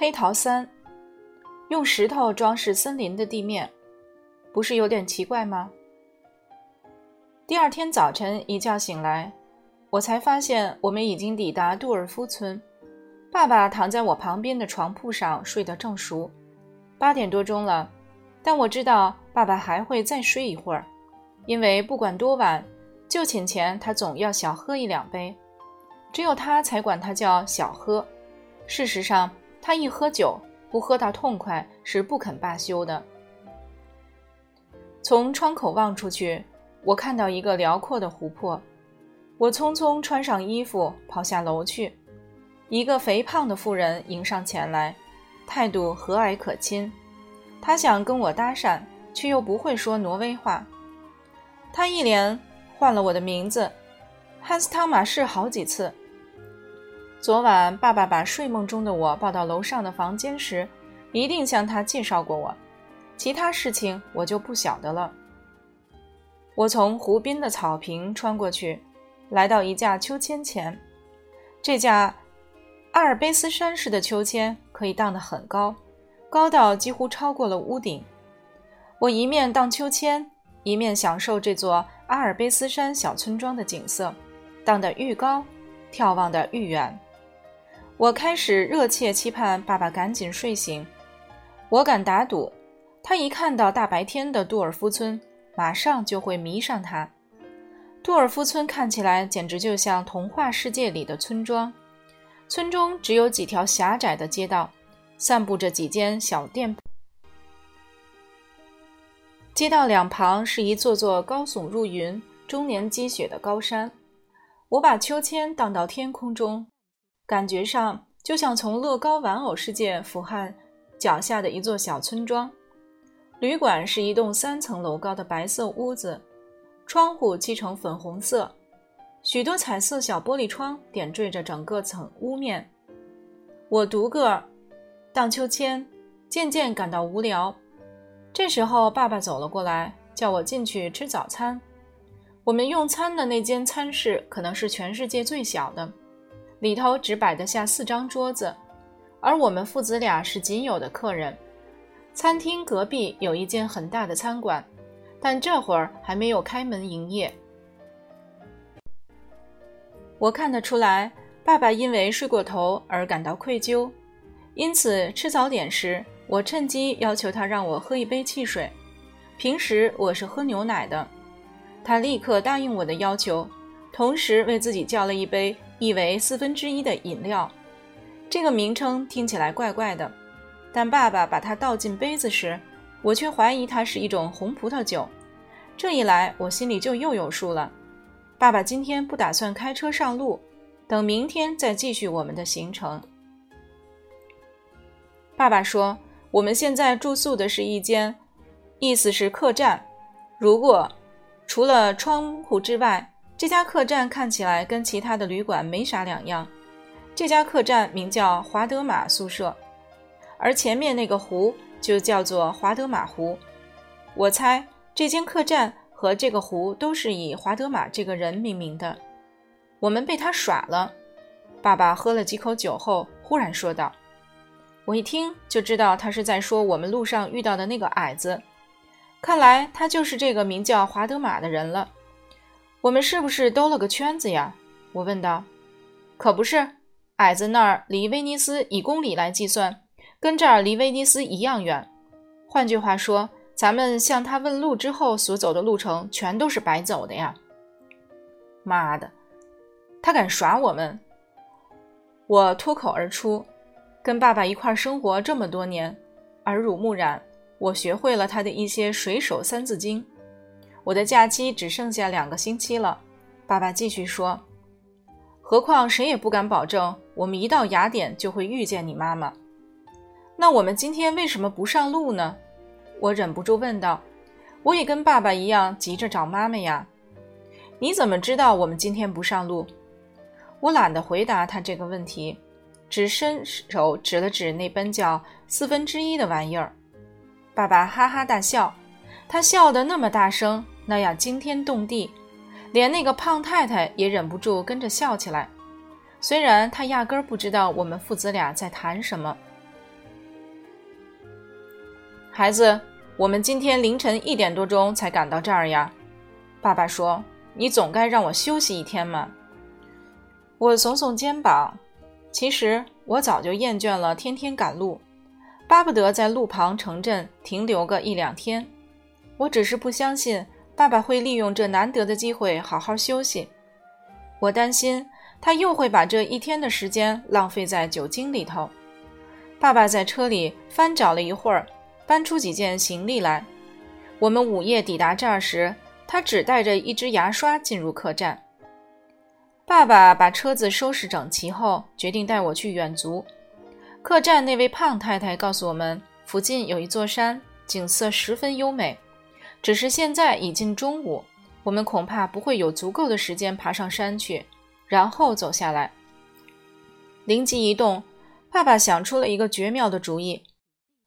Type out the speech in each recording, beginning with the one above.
黑桃三，用石头装饰森林的地面，不是有点奇怪吗？第二天早晨一觉醒来，我才发现我们已经抵达杜尔夫村。爸爸躺在我旁边的床铺上睡得正熟。八点多钟了，但我知道爸爸还会再睡一会儿，因为不管多晚，就寝前他总要小喝一两杯，只有他才管他叫小喝。事实上。他一喝酒，不喝到痛快是不肯罢休的。从窗口望出去，我看到一个辽阔的湖泊。我匆匆穿上衣服，跑下楼去。一个肥胖的妇人迎上前来，态度和蔼可亲。她想跟我搭讪，却又不会说挪威话。她一连唤了我的名字，汉斯汤马士好几次。昨晚爸爸把睡梦中的我抱到楼上的房间时，一定向他介绍过我。其他事情我就不晓得了。我从湖边的草坪穿过去，来到一架秋千前。这架阿尔卑斯山式的秋千可以荡得很高，高到几乎超过了屋顶。我一面荡秋千，一面享受这座阿尔卑斯山小村庄的景色。荡得愈高，眺望得愈远。我开始热切期盼爸爸赶紧睡醒。我敢打赌，他一看到大白天的杜尔夫村，马上就会迷上它。杜尔夫村看起来简直就像童话世界里的村庄。村中只有几条狭窄的街道，散布着几间小店。街道两旁是一座座高耸入云、终年积雪的高山。我把秋千荡到天空中。感觉上就像从乐高玩偶世界俯瞰脚下的一座小村庄。旅馆是一栋三层楼高的白色屋子，窗户漆成粉红色，许多彩色小玻璃窗点缀着整个层屋面。我独个儿荡秋千，渐渐感到无聊。这时候，爸爸走了过来，叫我进去吃早餐。我们用餐的那间餐室可能是全世界最小的。里头只摆得下四张桌子，而我们父子俩是仅有的客人。餐厅隔壁有一间很大的餐馆，但这会儿还没有开门营业。我看得出来，爸爸因为睡过头而感到愧疚，因此吃早点时，我趁机要求他让我喝一杯汽水。平时我是喝牛奶的，他立刻答应我的要求，同时为自己叫了一杯。意为四分之一的饮料，这个名称听起来怪怪的，但爸爸把它倒进杯子时，我却怀疑它是一种红葡萄酒。这一来，我心里就又有数了。爸爸今天不打算开车上路，等明天再继续我们的行程。爸爸说：“我们现在住宿的是一间，意思是客栈。如果除了窗户之外。”这家客栈看起来跟其他的旅馆没啥两样。这家客栈名叫华德玛宿舍，而前面那个湖就叫做华德玛湖。我猜这间客栈和这个湖都是以华德玛这个人命名的。我们被他耍了。爸爸喝了几口酒后，忽然说道：“我一听就知道他是在说我们路上遇到的那个矮子。看来他就是这个名叫华德玛的人了。”我们是不是兜了个圈子呀？我问道。可不是，矮子那儿离威尼斯以公里来计算，跟这儿离威尼斯一样远。换句话说，咱们向他问路之后所走的路程全都是白走的呀！妈的，他敢耍我们！我脱口而出。跟爸爸一块生活这么多年，耳濡目染，我学会了他的一些水手三字经。我的假期只剩下两个星期了，爸爸继续说。何况谁也不敢保证我们一到雅典就会遇见你妈妈。那我们今天为什么不上路呢？我忍不住问道。我也跟爸爸一样急着找妈妈呀。你怎么知道我们今天不上路？我懒得回答他这个问题，只伸手指了指那本叫四分之一的玩意儿。爸爸哈哈大笑，他笑得那么大声。那样惊天动地，连那个胖太太也忍不住跟着笑起来。虽然她压根儿不知道我们父子俩在谈什么。孩子，我们今天凌晨一点多钟才赶到这儿呀。爸爸说：“你总该让我休息一天嘛。”我耸耸肩膀，其实我早就厌倦了天天赶路，巴不得在路旁城镇停留个一两天。我只是不相信爸爸会利用这难得的机会好好休息。我担心他又会把这一天的时间浪费在酒精里头。爸爸在车里翻找了一会儿，搬出几件行李来。我们午夜抵达这儿时，他只带着一支牙刷进入客栈。爸爸把车子收拾整齐后，决定带我去远足。客栈那位胖太太告诉我们，附近有一座山，景色十分优美。只是现在已近中午，我们恐怕不会有足够的时间爬上山去，然后走下来。灵机一动，爸爸想出了一个绝妙的主意：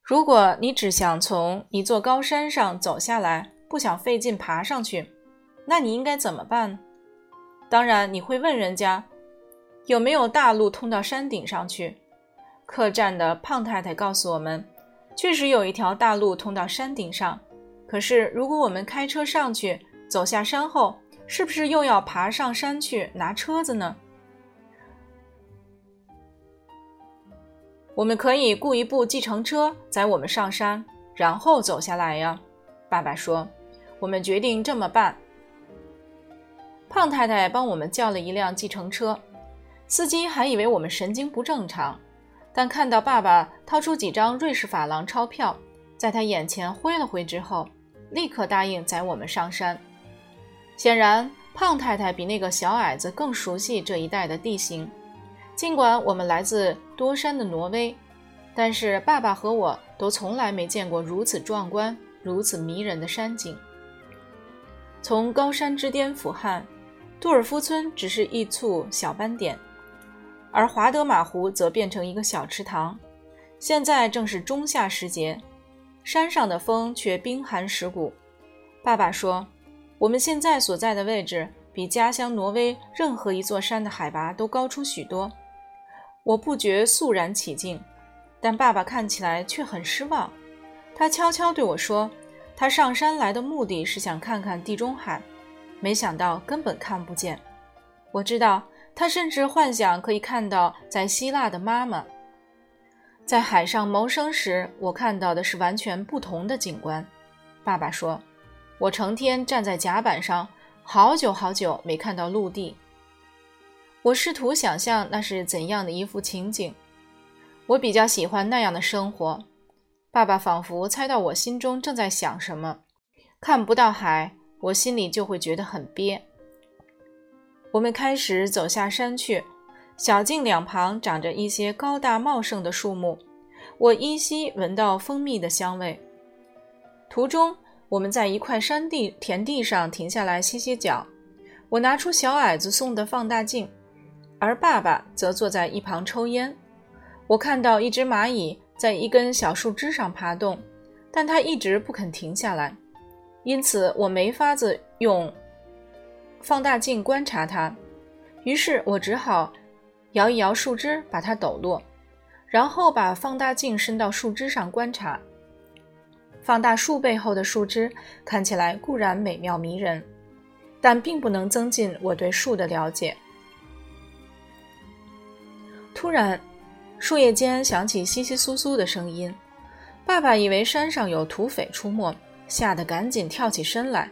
如果你只想从一座高山上走下来，不想费劲爬上去，那你应该怎么办？当然，你会问人家有没有大路通到山顶上去。客栈的胖太太告诉我们，确实有一条大路通到山顶上。可是，如果我们开车上去，走下山后，是不是又要爬上山去拿车子呢？我们可以雇一部计程车载我们上山，然后走下来呀。爸爸说：“我们决定这么办。”胖太太帮我们叫了一辆计程车，司机还以为我们神经不正常，但看到爸爸掏出几张瑞士法郎钞票，在他眼前挥了挥之后，立刻答应载我们上山。显然，胖太太比那个小矮子更熟悉这一带的地形。尽管我们来自多山的挪威，但是爸爸和我都从来没见过如此壮观、如此迷人的山景。从高山之巅俯瞰。杜尔夫村只是一簇小斑点，而华德马湖则变成一个小池塘。现在正是仲夏时节，山上的风却冰寒蚀骨。爸爸说：“我们现在所在的位置比家乡挪威任何一座山的海拔都高出许多。”我不觉肃然起敬，但爸爸看起来却很失望。他悄悄对我说：“他上山来的目的是想看看地中海。”没想到根本看不见。我知道他甚至幻想可以看到在希腊的妈妈。在海上谋生时，我看到的是完全不同的景观。爸爸说：“我成天站在甲板上，好久好久没看到陆地。”我试图想象那是怎样的一幅情景。我比较喜欢那样的生活。爸爸仿佛猜到我心中正在想什么。看不到海。我心里就会觉得很憋。我们开始走下山去，小径两旁长着一些高大茂盛的树木，我依稀闻到蜂蜜的香味。途中，我们在一块山地田地上停下来歇歇脚。我拿出小矮子送的放大镜，而爸爸则坐在一旁抽烟。我看到一只蚂蚁在一根小树枝上爬动，但它一直不肯停下来。因此，我没法子用放大镜观察它，于是我只好摇一摇树枝，把它抖落，然后把放大镜伸到树枝上观察。放大树背后的树枝看起来固然美妙迷人，但并不能增进我对树的了解。突然，树叶间响起窸窸窣窣的声音，爸爸以为山上有土匪出没。吓得赶紧跳起身来，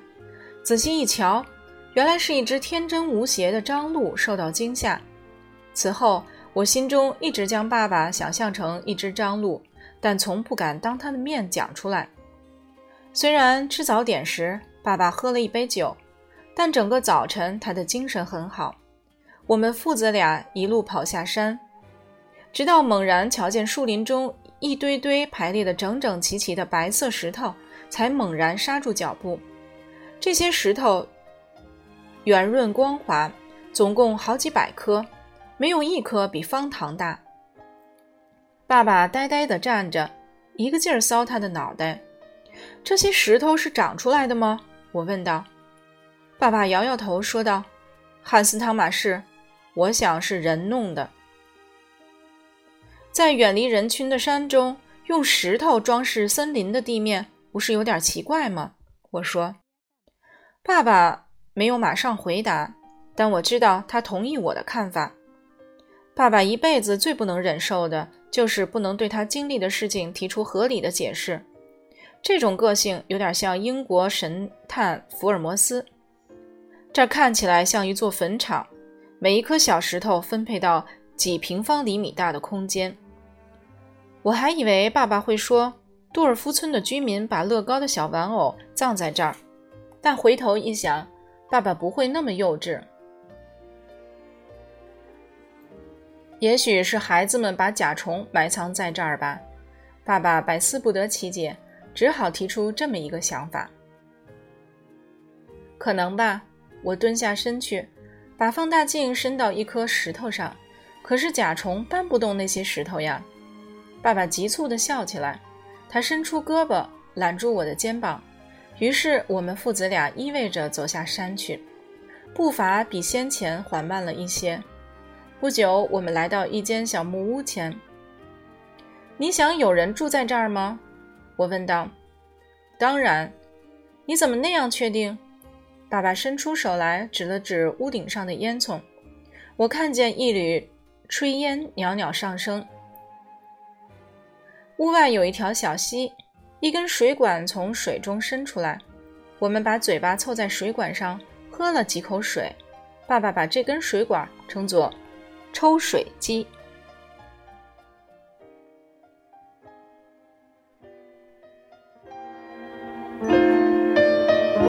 仔细一瞧，原来是一只天真无邪的张鹿受到惊吓。此后，我心中一直将爸爸想象成一只张鹿，但从不敢当他的面讲出来。虽然吃早点时，爸爸喝了一杯酒，但整个早晨他的精神很好。我们父子俩一路跑下山，直到猛然瞧见树林中一堆堆排列的整整齐齐的白色石头。才猛然刹住脚步。这些石头圆润光滑，总共好几百颗，没有一颗比方糖大。爸爸呆呆地站着，一个劲儿搔他的脑袋。这些石头是长出来的吗？我问道。爸爸摇摇头说道：“汉斯汤马士，我想是人弄的。”在远离人群的山中。用石头装饰森林的地面，不是有点奇怪吗？我说。爸爸没有马上回答，但我知道他同意我的看法。爸爸一辈子最不能忍受的就是不能对他经历的事情提出合理的解释。这种个性有点像英国神探福尔摩斯。这看起来像一座坟场，每一颗小石头分配到几平方厘米大的空间。我还以为爸爸会说，杜尔夫村的居民把乐高的小玩偶葬在这儿，但回头一想，爸爸不会那么幼稚。也许是孩子们把甲虫埋藏在这儿吧。爸爸百思不得其解，只好提出这么一个想法：可能吧。我蹲下身去，把放大镜伸到一颗石头上，可是甲虫搬不动那些石头呀。爸爸急促地笑起来，他伸出胳膊揽住我的肩膀，于是我们父子俩依偎着走下山去，步伐比先前缓慢了一些。不久，我们来到一间小木屋前。你想有人住在这儿吗？我问道。当然。你怎么那样确定？爸爸伸出手来，指了指屋顶上的烟囱。我看见一缕炊烟袅袅上升。屋外有一条小溪，一根水管从水中伸出来。我们把嘴巴凑在水管上，喝了几口水。爸爸把这根水管称作抽水机。